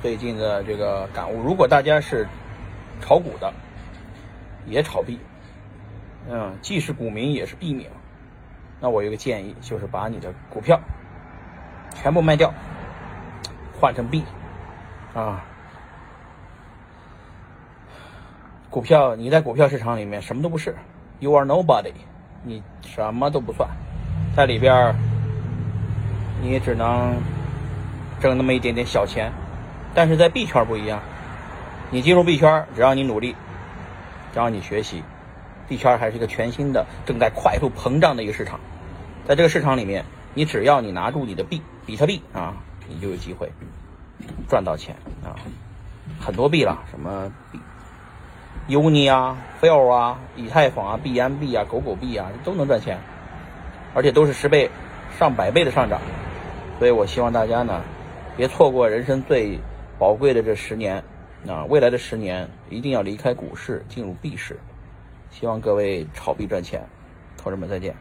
最近的这个感悟，如果大家是炒股的，也炒币，嗯，既是股民也是币民，那我有个建议，就是把你的股票全部卖掉，换成币，啊，股票你在股票市场里面什么都不是，You are nobody，你什么都不算，在里边儿你只能挣那么一点点小钱。但是在币圈不一样，你进入币圈，只要你努力，只要你学习，币圈还是一个全新的、正在快速膨胀的一个市场。在这个市场里面，你只要你拿住你的币，比特币啊，你就有机会赚到钱啊。很多币了，什么币，Uni 啊、Fail 啊、以太坊啊、BNB 啊、狗狗币啊，都能赚钱，而且都是十倍、上百倍的上涨。所以我希望大家呢，别错过人生最。宝贵的这十年，啊，未来的十年一定要离开股市，进入币市。希望各位炒币赚钱，同志们再见。